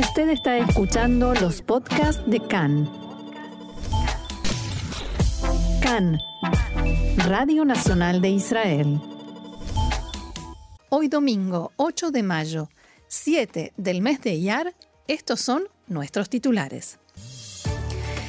Usted está escuchando los podcasts de CAN. CAN, Radio Nacional de Israel. Hoy domingo 8 de mayo, 7 del mes de Iyar, estos son nuestros titulares.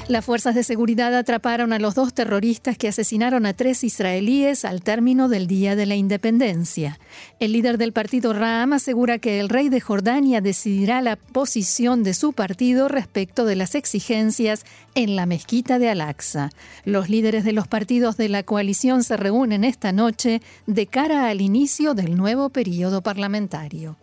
Las fuerzas de seguridad atraparon a los dos terroristas que asesinaron a tres israelíes al término del Día de la Independencia. El líder del partido Ram asegura que el rey de Jordania decidirá la posición de su partido respecto de las exigencias en la mezquita de Al-Aqsa. Los líderes de los partidos de la coalición se reúnen esta noche de cara al inicio del nuevo periodo parlamentario.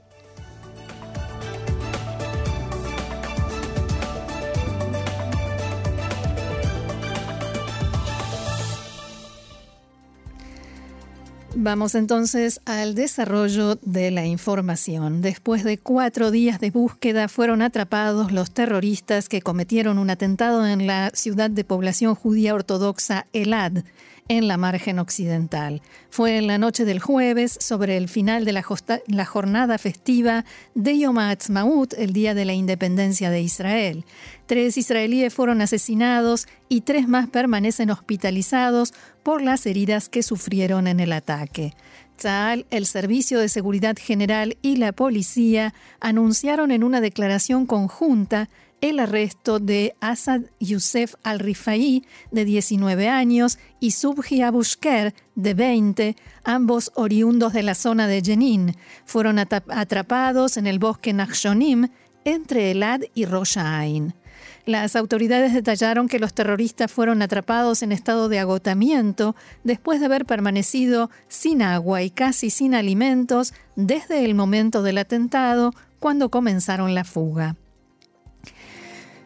Vamos entonces al desarrollo de la información. Después de cuatro días de búsqueda fueron atrapados los terroristas que cometieron un atentado en la ciudad de población judía ortodoxa Elad en la margen occidental. Fue en la noche del jueves, sobre el final de la, jornada festiva de Yom HaAtzmaut, el Día de la Independencia de Israel. Tres israelíes fueron asesinados y tres más permanecen hospitalizados por las heridas que sufrieron en el ataque. Tzal, el Servicio de Seguridad General y la policía anunciaron en una declaración conjunta el arresto de Asad Youssef al-Rifai, de 19 años, y Subhi Abushker, de 20, ambos oriundos de la zona de Jenin. Fueron atrapados en el bosque Nachshonim, entre Elad y Rosh Ain. Las autoridades detallaron que los terroristas fueron atrapados en estado de agotamiento después de haber permanecido sin agua y casi sin alimentos desde el momento del atentado, cuando comenzaron la fuga.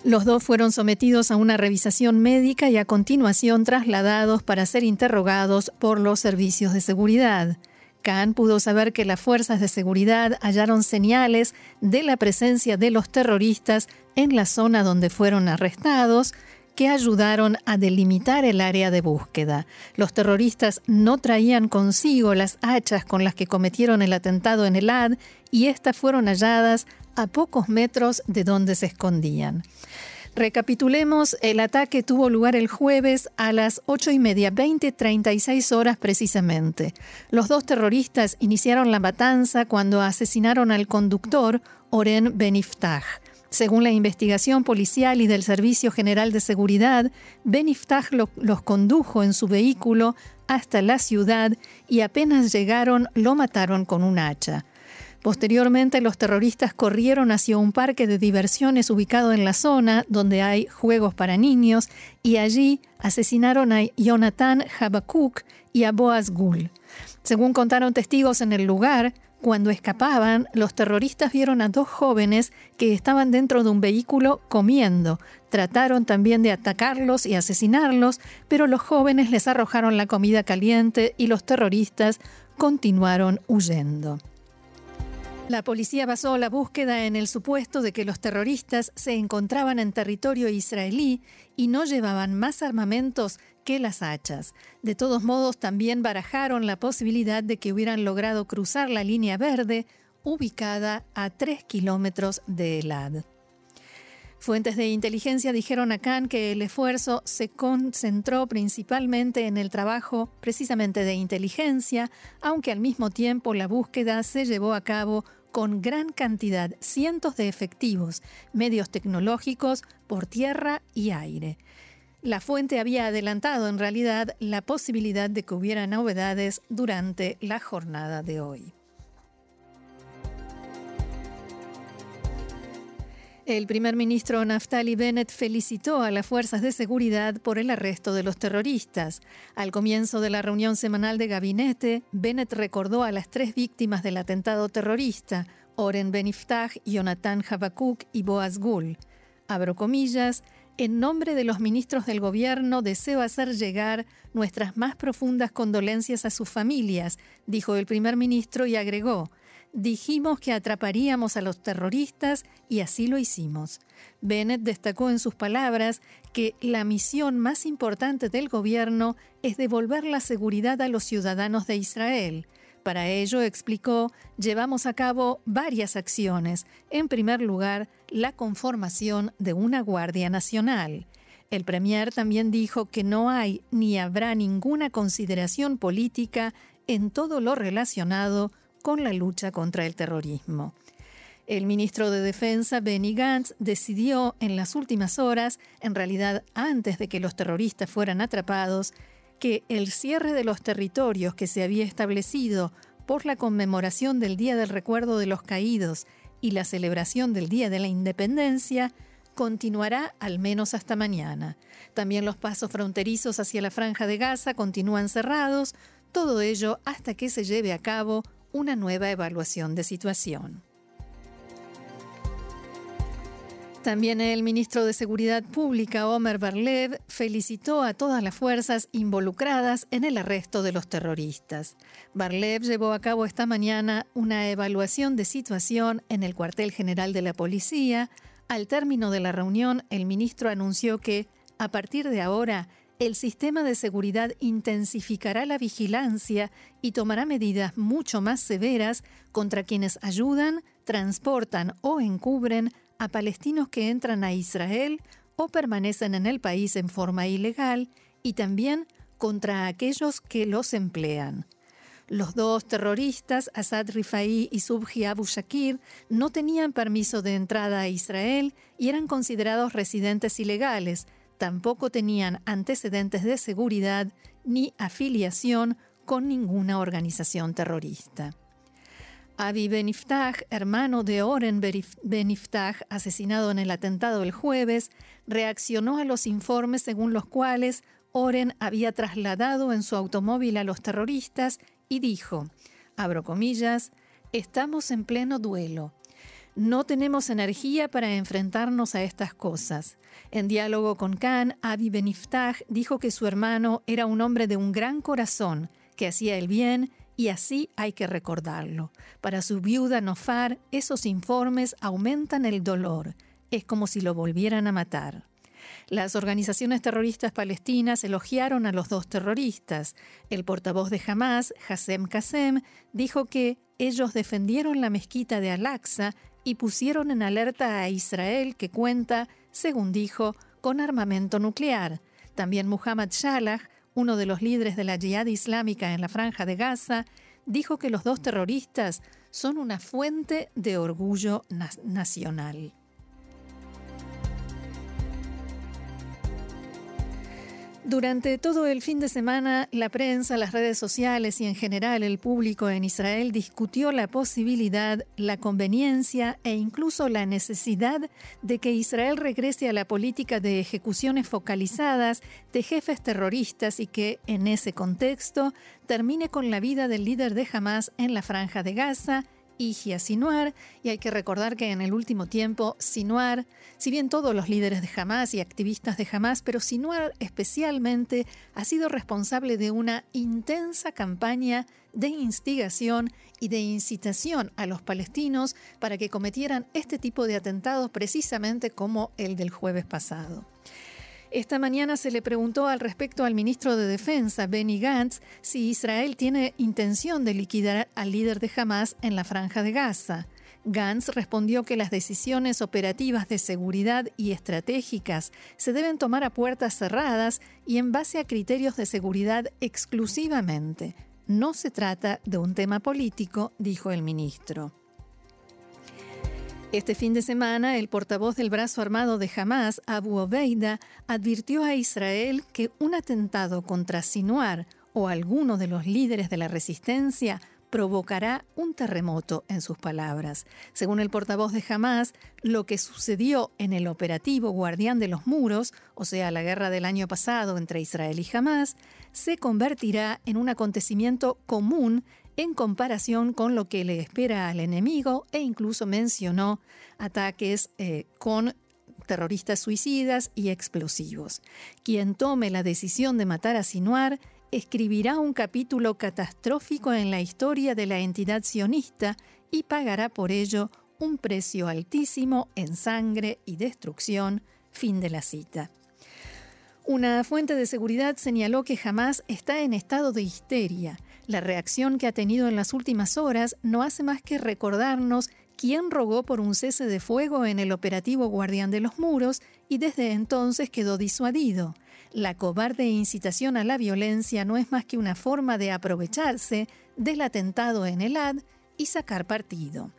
Los dos fueron sometidos a una revisación médica y a continuación trasladados para ser interrogados por los servicios de seguridad. Khan pudo saber que las fuerzas de seguridad hallaron señales de la presencia de los terroristas en la zona donde fueron arrestados, que ayudaron a delimitar el área de búsqueda. Los terroristas no traían consigo las hachas con las que cometieron el atentado en el AD y estas fueron halladas a pocos metros de donde se escondían. Recapitulemos, el ataque tuvo lugar el jueves a las 8 y media, 20, 36 horas precisamente. Los dos terroristas iniciaron la matanza cuando asesinaron al conductor Oren Beniftah. Según la investigación policial y del Servicio General de Seguridad, Beniftah los condujo en su vehículo hasta la ciudad y apenas llegaron lo mataron con un hacha. Posteriormente, los terroristas corrieron hacia un parque de diversiones ubicado en la zona donde hay juegos para niños y allí asesinaron a Jonathan Habakuk y a Boaz Gul. Según contaron testigos en el lugar, cuando escapaban, los terroristas vieron a dos jóvenes que estaban dentro de un vehículo comiendo. Trataron también de atacarlos y asesinarlos, pero los jóvenes les arrojaron la comida caliente y los terroristas continuaron huyendo. La policía basó la búsqueda en el supuesto de que los terroristas se encontraban en territorio israelí y no llevaban más armamentos que las hachas. De todos modos, también barajaron la posibilidad de que hubieran logrado cruzar la línea verde ubicada a tres kilómetros de Elad. Fuentes de inteligencia dijeron a Khan que el esfuerzo se concentró principalmente en el trabajo precisamente de inteligencia, aunque al mismo tiempo la búsqueda se llevó a cabo con gran cantidad, cientos de efectivos, medios tecnológicos por tierra y aire. La fuente había adelantado en realidad la posibilidad de que hubiera novedades durante la jornada de hoy. El primer ministro Naftali Bennett felicitó a las fuerzas de seguridad por el arresto de los terroristas. Al comienzo de la reunión semanal de gabinete, Bennett recordó a las tres víctimas del atentado terrorista, Oren Beniftah, Jonathan Habakuk y Boaz Gul. Abro comillas, en nombre de los ministros del gobierno deseo hacer llegar nuestras más profundas condolencias a sus familias, dijo el primer ministro y agregó, Dijimos que atraparíamos a los terroristas y así lo hicimos. Bennett destacó en sus palabras que la misión más importante del gobierno es devolver la seguridad a los ciudadanos de Israel. Para ello, explicó, llevamos a cabo varias acciones. En primer lugar, la conformación de una Guardia Nacional. El Premier también dijo que no hay ni habrá ninguna consideración política en todo lo relacionado con la lucha contra el terrorismo. El ministro de Defensa, Benny Gantz, decidió en las últimas horas, en realidad antes de que los terroristas fueran atrapados, que el cierre de los territorios que se había establecido por la conmemoración del Día del Recuerdo de los Caídos y la celebración del Día de la Independencia continuará al menos hasta mañana. También los pasos fronterizos hacia la franja de Gaza continúan cerrados, todo ello hasta que se lleve a cabo una nueva evaluación de situación. También el ministro de Seguridad Pública, Omer Barlev, felicitó a todas las fuerzas involucradas en el arresto de los terroristas. Barlev llevó a cabo esta mañana una evaluación de situación en el cuartel general de la policía. Al término de la reunión, el ministro anunció que, a partir de ahora, el sistema de seguridad intensificará la vigilancia y tomará medidas mucho más severas contra quienes ayudan, transportan o encubren a palestinos que entran a Israel o permanecen en el país en forma ilegal y también contra aquellos que los emplean. Los dos terroristas, Assad Rifai y Subhi Abu Shakir, no tenían permiso de entrada a Israel y eran considerados residentes ilegales. Tampoco tenían antecedentes de seguridad ni afiliación con ninguna organización terrorista. Avi Beniftah, hermano de Oren Beniftah, asesinado en el atentado el jueves, reaccionó a los informes según los cuales Oren había trasladado en su automóvil a los terroristas y dijo, abro comillas, estamos en pleno duelo. No tenemos energía para enfrentarnos a estas cosas. En diálogo con Khan, Avi Beniftah dijo que su hermano era un hombre de un gran corazón, que hacía el bien y así hay que recordarlo. Para su viuda Nofar, esos informes aumentan el dolor. Es como si lo volvieran a matar. Las organizaciones terroristas palestinas elogiaron a los dos terroristas. El portavoz de Hamas, Hassem Qasem, dijo que ellos defendieron la mezquita de Al-Aqsa y pusieron en alerta a Israel que cuenta, según dijo, con armamento nuclear. También Muhammad Shalah, uno de los líderes de la Jihad Islámica en la franja de Gaza, dijo que los dos terroristas son una fuente de orgullo nacional. Durante todo el fin de semana, la prensa, las redes sociales y en general el público en Israel discutió la posibilidad, la conveniencia e incluso la necesidad de que Israel regrese a la política de ejecuciones focalizadas de jefes terroristas y que, en ese contexto, termine con la vida del líder de Hamas en la franja de Gaza Ijia Sinuar, y hay que recordar que en el último tiempo Sinuar, si bien todos los líderes de Hamas y activistas de Hamas, pero Sinuar especialmente ha sido responsable de una intensa campaña de instigación y de incitación a los palestinos para que cometieran este tipo de atentados precisamente como el del jueves pasado. Esta mañana se le preguntó al respecto al ministro de Defensa, Benny Gantz, si Israel tiene intención de liquidar al líder de Hamas en la franja de Gaza. Gantz respondió que las decisiones operativas de seguridad y estratégicas se deben tomar a puertas cerradas y en base a criterios de seguridad exclusivamente. No se trata de un tema político, dijo el ministro. Este fin de semana, el portavoz del brazo armado de Hamas, Abu Obeida, advirtió a Israel que un atentado contra Sinuar o alguno de los líderes de la resistencia provocará un terremoto, en sus palabras. Según el portavoz de Hamas, lo que sucedió en el operativo Guardián de los Muros, o sea, la guerra del año pasado entre Israel y Hamas, se convertirá en un acontecimiento común en comparación con lo que le espera al enemigo e incluso mencionó ataques eh, con terroristas suicidas y explosivos. Quien tome la decisión de matar a Sinuar escribirá un capítulo catastrófico en la historia de la entidad sionista y pagará por ello un precio altísimo en sangre y destrucción. Fin de la cita. Una fuente de seguridad señaló que jamás está en estado de histeria La reacción que ha tenido en las últimas horas no hace más que recordarnos quién rogó por un cese de fuego en el operativo Guardián de los Muros y desde entonces quedó disuadido. La cobarde incitación a la violencia no es más que una forma de aprovecharse del atentado en el AD y sacar partido.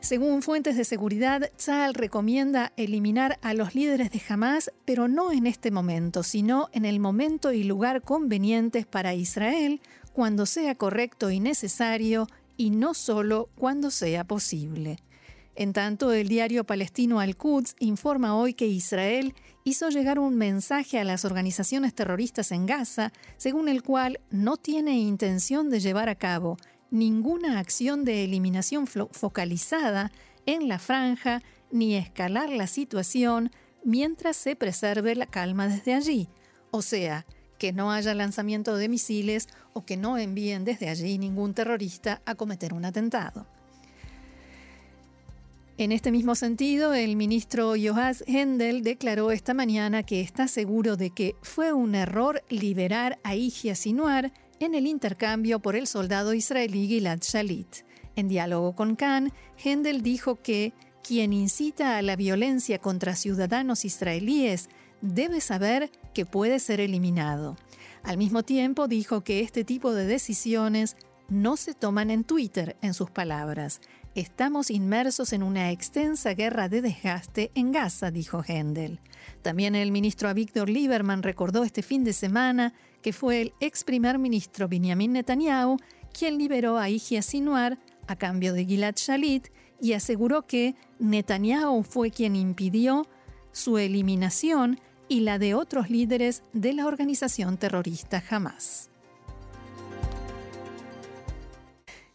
Según fuentes de seguridad, Tzal recomienda eliminar a los líderes de Hamas, pero no en este momento, sino en el momento y lugar convenientes para Israel, cuando sea correcto y necesario, y no solo cuando sea posible. En tanto, el diario palestino Al-Quds informa hoy que Israel hizo llegar un mensaje a las organizaciones terroristas en Gaza, según el cual no tiene intención de llevar a cabo ninguna acción de eliminación focalizada en la franja ni escalar la situación mientras se preserve la calma desde allí, o sea, que no haya lanzamiento de misiles o que no envíen desde allí ningún terrorista a cometer un atentado. En este mismo sentido, el ministro Joas Hendel declaró esta mañana que está seguro de que fue un error liberar a Igia Sinuar en el intercambio por el soldado israelí Gilad Shalit. En diálogo con Khan, Hendel dijo que quien incita a la violencia contra ciudadanos israelíes debe saber que puede ser eliminado. Al mismo tiempo dijo que este tipo de decisiones no se toman en Twitter, en sus palabras. Estamos inmersos en una extensa guerra de desgaste en Gaza, dijo Hendel. También el ministro Avigdor Lieberman recordó este fin de semana que fue el ex primer ministro Benjamin Netanyahu quien liberó a Igia Sinuar a cambio de Gilad Shalit y aseguró que Netanyahu fue quien impidió su eliminación y la de otros líderes de la organización terrorista Hamas.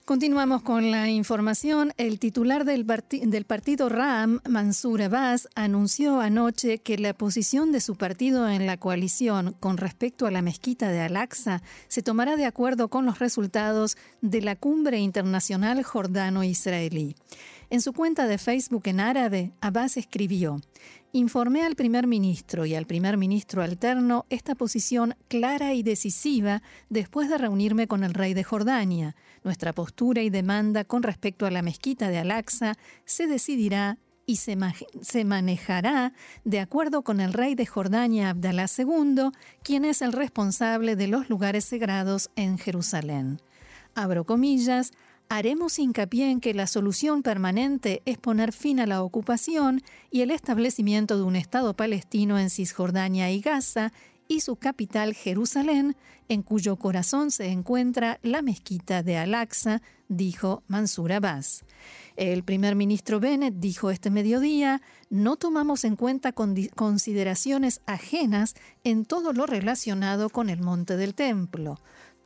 Continuamos con la información. El titular del, del, partido RAM, Mansur Abbas, anunció anoche que la posición de su partido en la coalición con respecto a la mezquita de Al-Aqsa se tomará de acuerdo con los resultados de la cumbre internacional jordano-israelí. En su cuenta de Facebook en árabe, Abbas escribió, Informé al primer ministro y al primer ministro alterno esta posición clara y decisiva después de reunirme con el rey de Jordania. Nuestra postura y demanda con respecto a la mezquita de Al-Aqsa se decidirá y se, se, manejará de acuerdo con el rey de Jordania Abdalá II, quien es el responsable de los lugares sagrados en Jerusalén. Abro comillas, haremos hincapié en que la solución permanente es poner fin a la ocupación y el establecimiento de un Estado palestino en Cisjordania y Gaza y su capital Jerusalén, en cuyo corazón se encuentra la mezquita de Al-Aqsa, dijo Mansur Abbas. El primer ministro Bennett dijo este mediodía, no tomamos en cuenta consideraciones ajenas en todo lo relacionado con el monte del templo.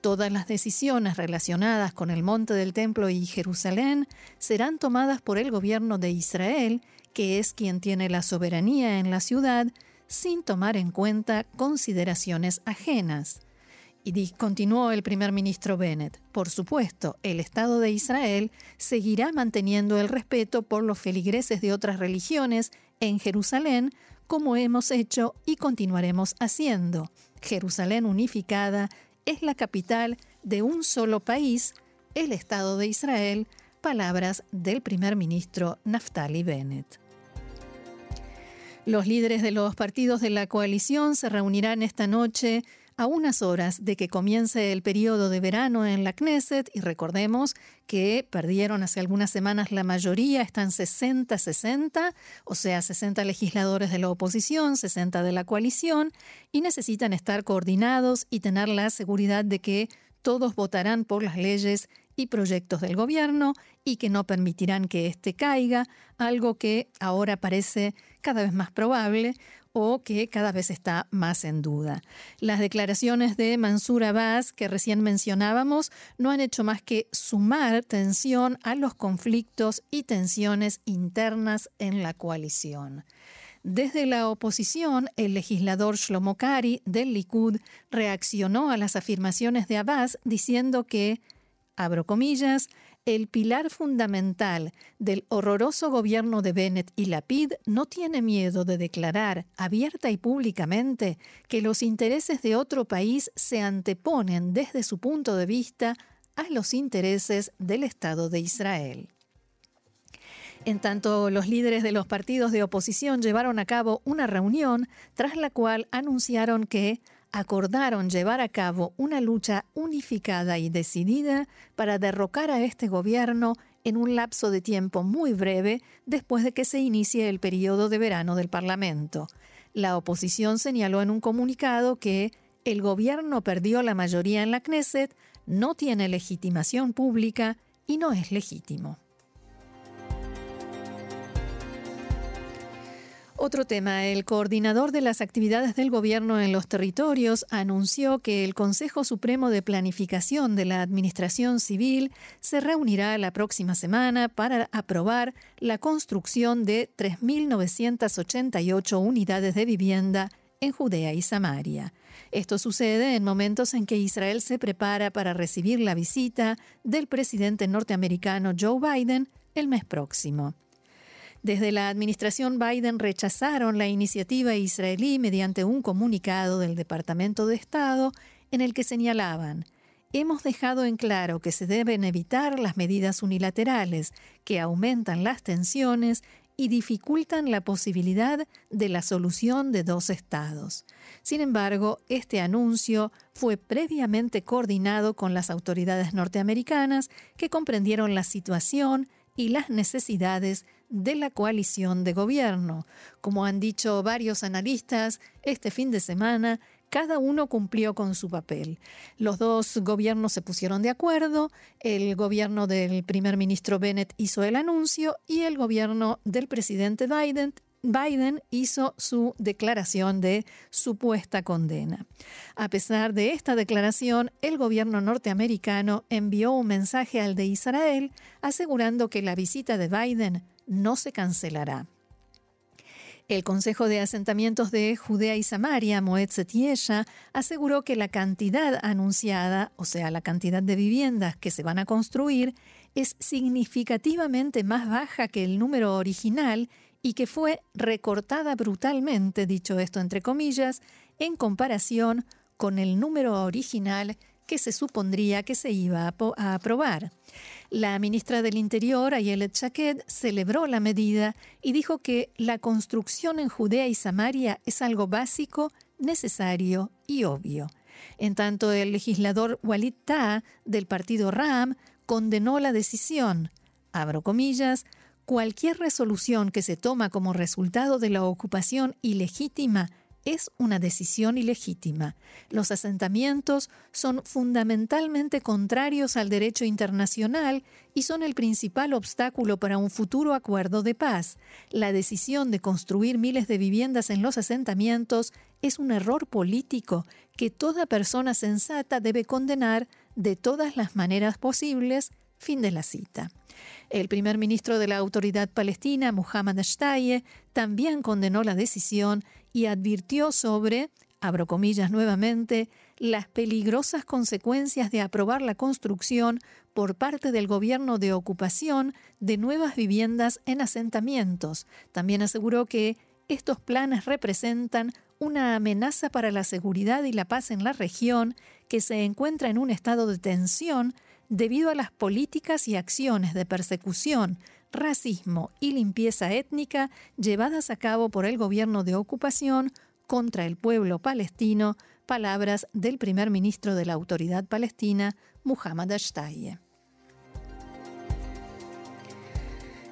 Todas las decisiones relacionadas con el monte del templo y Jerusalén serán tomadas por el gobierno de Israel, que es quien tiene la soberanía en la ciudad, sin tomar en cuenta consideraciones ajenas. Y continuó el primer ministro Bennett, por supuesto, el Estado de Israel seguirá manteniendo el respeto por los feligreses de otras religiones en Jerusalén, como hemos hecho y continuaremos haciendo. Jerusalén unificada es la capital de un solo país, el Estado de Israel, palabras del primer ministro Naftali Bennett. Los líderes de los partidos de la coalición se reunirán esta noche a unas horas de que comience el periodo de verano en la Knesset y recordemos que perdieron hace algunas semanas la mayoría, están 60-60, o sea, 60 legisladores de la oposición, 60 de la coalición, y necesitan estar coordinados y tener la seguridad de que todos votarán por las leyes y proyectos del gobierno y que no permitirán que éste caiga, algo que ahora parece cada vez más probable o que cada vez está más en duda. Las declaraciones de Mansur Abbas que recién mencionábamos no han hecho más que sumar tensión a los conflictos y tensiones internas en la coalición. Desde la oposición, el legislador Shlomo Kari del Likud reaccionó a las afirmaciones de Abbas diciendo que abro comillas, el pilar fundamental del horroroso gobierno de Bennett y Lapid no tiene miedo de declarar abierta y públicamente que los intereses de otro país se anteponen desde su punto de vista a los intereses del Estado de Israel. En tanto, los líderes de los partidos de oposición llevaron a cabo una reunión tras la cual anunciaron que acordaron llevar a cabo una lucha unificada y decidida para derrocar a este gobierno en un lapso de tiempo muy breve después de que se inicie el periodo de verano del Parlamento. La oposición señaló en un comunicado que el gobierno perdió la mayoría en la Knesset, no tiene legitimación pública y no es legítimo. Otro tema, el coordinador de las actividades del gobierno en los territorios anunció que el Consejo Supremo de Planificación de la Administración Civil se reunirá la próxima semana para aprobar la construcción de 3.988 unidades de vivienda en Judea y Samaria. Esto sucede en momentos en que Israel se prepara para recibir la visita del presidente norteamericano Joe Biden el mes próximo. Desde la administración Biden rechazaron la iniciativa israelí mediante un comunicado del Departamento de Estado en el que señalaban Hemos dejado en claro que se deben evitar las medidas unilaterales que aumentan las tensiones y dificultan la posibilidad de la solución de dos estados. Sin embargo, este anuncio fue previamente coordinado con las autoridades norteamericanas que comprendieron la situación y las necesidades de la coalición de gobierno. Como han dicho varios analistas, este fin de semana cada uno cumplió con su papel. Los dos gobiernos se pusieron de acuerdo, el gobierno del primer ministro Bennett hizo el anuncio y el gobierno del presidente Biden Biden hizo su declaración de supuesta condena. A pesar de esta declaración, el gobierno norteamericano envió un mensaje al de Israel asegurando que la visita de Biden no se cancelará. El Consejo de Asentamientos de Judea y Samaria, Moetzet Yesha, aseguró que la cantidad anunciada, o sea, la cantidad de viviendas que se van a construir, es significativamente más baja que el número original y que fue recortada brutalmente, dicho esto entre comillas, en comparación con el número original que se supondría que se iba a, aprobar. La ministra del Interior, Ayelet Shaked, celebró la medida y dijo que la construcción en Judea y Samaria es algo básico, necesario y obvio. En tanto, el legislador Walid Ta'a del partido RAM condenó la decisión. Abro comillas, Cualquier resolución que se toma como resultado de la ocupación ilegítima es una decisión ilegítima. Los asentamientos son fundamentalmente contrarios al derecho internacional y son el principal obstáculo para un futuro acuerdo de paz. La decisión de construir miles de viviendas en los asentamientos es un error político que toda persona sensata debe condenar de todas las maneras posibles. Fin de la cita. El primer ministro de la Autoridad Palestina, Muhammad Ashtaye, también condenó la decisión y advirtió sobre, abro comillas nuevamente, las peligrosas consecuencias de aprobar la construcción por parte del gobierno de ocupación de nuevas viviendas en asentamientos. También aseguró que estos planes representan una amenaza para la seguridad y la paz en la región que se encuentra en un estado de tensión debido a las políticas y acciones de persecución, racismo y limpieza étnica llevadas a cabo por el gobierno de ocupación contra el pueblo palestino, palabras del primer ministro de la Autoridad Palestina, Muhammad Ashtaye.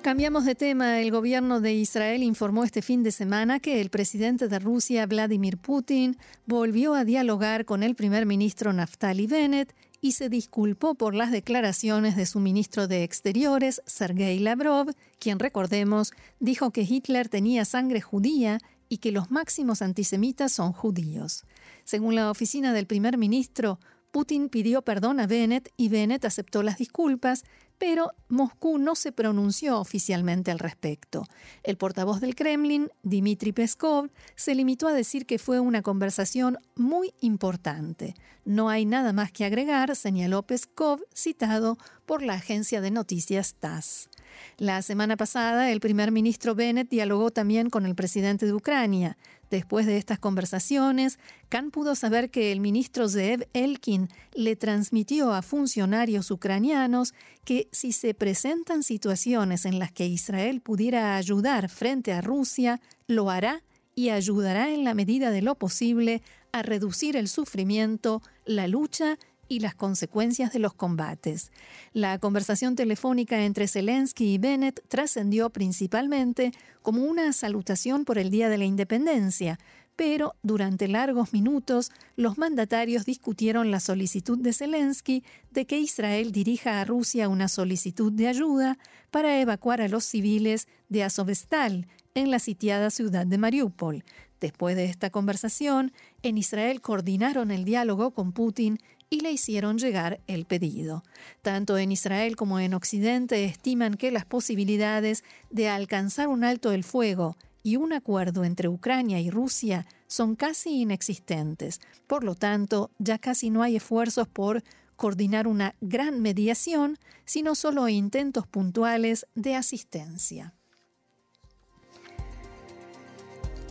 Cambiamos de tema. El gobierno de Israel informó este fin de semana que el presidente de Rusia, Vladimir Putin, volvió a dialogar con el primer ministro Naftali Bennett y se disculpó por las declaraciones de su ministro de Exteriores, Sergei Lavrov, quien, recordemos, dijo que Hitler tenía sangre judía y que los máximos antisemitas son judíos. Según la oficina del primer ministro, Putin pidió perdón a Bennett y Bennett aceptó las disculpas, pero Moscú no se pronunció oficialmente al respecto. El portavoz del Kremlin, Dmitry Peskov, se limitó a decir que fue una conversación muy importante. No hay nada más que agregar, señaló Peskov, citado por la agencia de noticias TASS. La semana pasada, el primer ministro Bennett dialogó también con el presidente de Ucrania. Después de estas conversaciones, Khan pudo saber que el ministro Zeev Elkin le transmitió a funcionarios ucranianos que si se presentan situaciones en las que Israel pudiera ayudar frente a Rusia, lo hará y ayudará en la medida de lo posible a reducir el sufrimiento, la lucha y las consecuencias de los combates. La conversación telefónica entre Zelensky y Bennett trascendió principalmente como una salutación por el Día de la Independencia, pero durante largos minutos los mandatarios discutieron la solicitud de Zelensky de que Israel dirija a Rusia una solicitud de ayuda para evacuar a los civiles de Azovstal en la sitiada ciudad de Mariupol. Después de esta conversación, en Israel coordinaron el diálogo con Putin y le hicieron llegar el pedido. Tanto en Israel como en Occidente estiman que las posibilidades de alcanzar un alto el fuego y un acuerdo entre Ucrania y Rusia son casi inexistentes. Por lo tanto, ya casi no hay esfuerzos por coordinar una gran mediación, sino solo intentos puntuales de asistencia.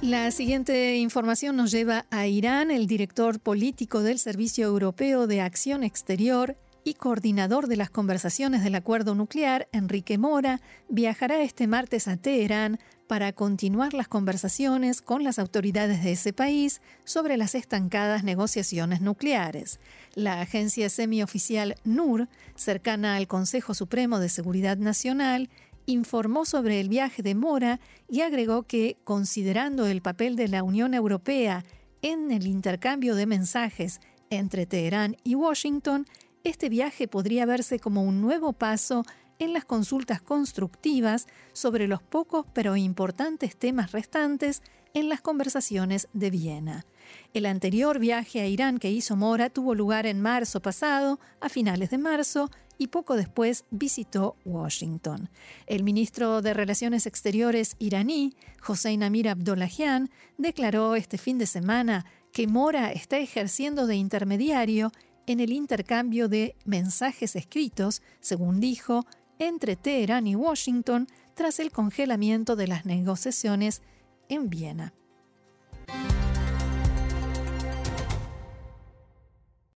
La siguiente información nos lleva a Irán. El director político del Servicio Europeo de Acción Exterior y coordinador de las conversaciones del acuerdo nuclear, Enrique Mora, viajará este martes a Teherán para continuar las conversaciones con las autoridades de ese país sobre las estancadas negociaciones nucleares. La agencia semioficial NUR, cercana al Consejo Supremo de Seguridad Nacional, informó sobre el viaje de Mora y agregó que, considerando el papel de la Unión Europea en el intercambio de mensajes entre Teherán y Washington, este viaje podría verse como un nuevo paso en las consultas constructivas sobre los pocos pero importantes temas restantes en las conversaciones de Viena. El anterior viaje a Irán que hizo Mora tuvo lugar en marzo pasado, a finales de marzo, y poco después visitó Washington. El ministro de Relaciones Exteriores iraní, Hossein Amir Abdollahian, declaró este fin de semana que Mora está ejerciendo de intermediario en el intercambio de mensajes escritos, según dijo, entre Teherán y Washington tras el congelamiento de las negociaciones en Viena.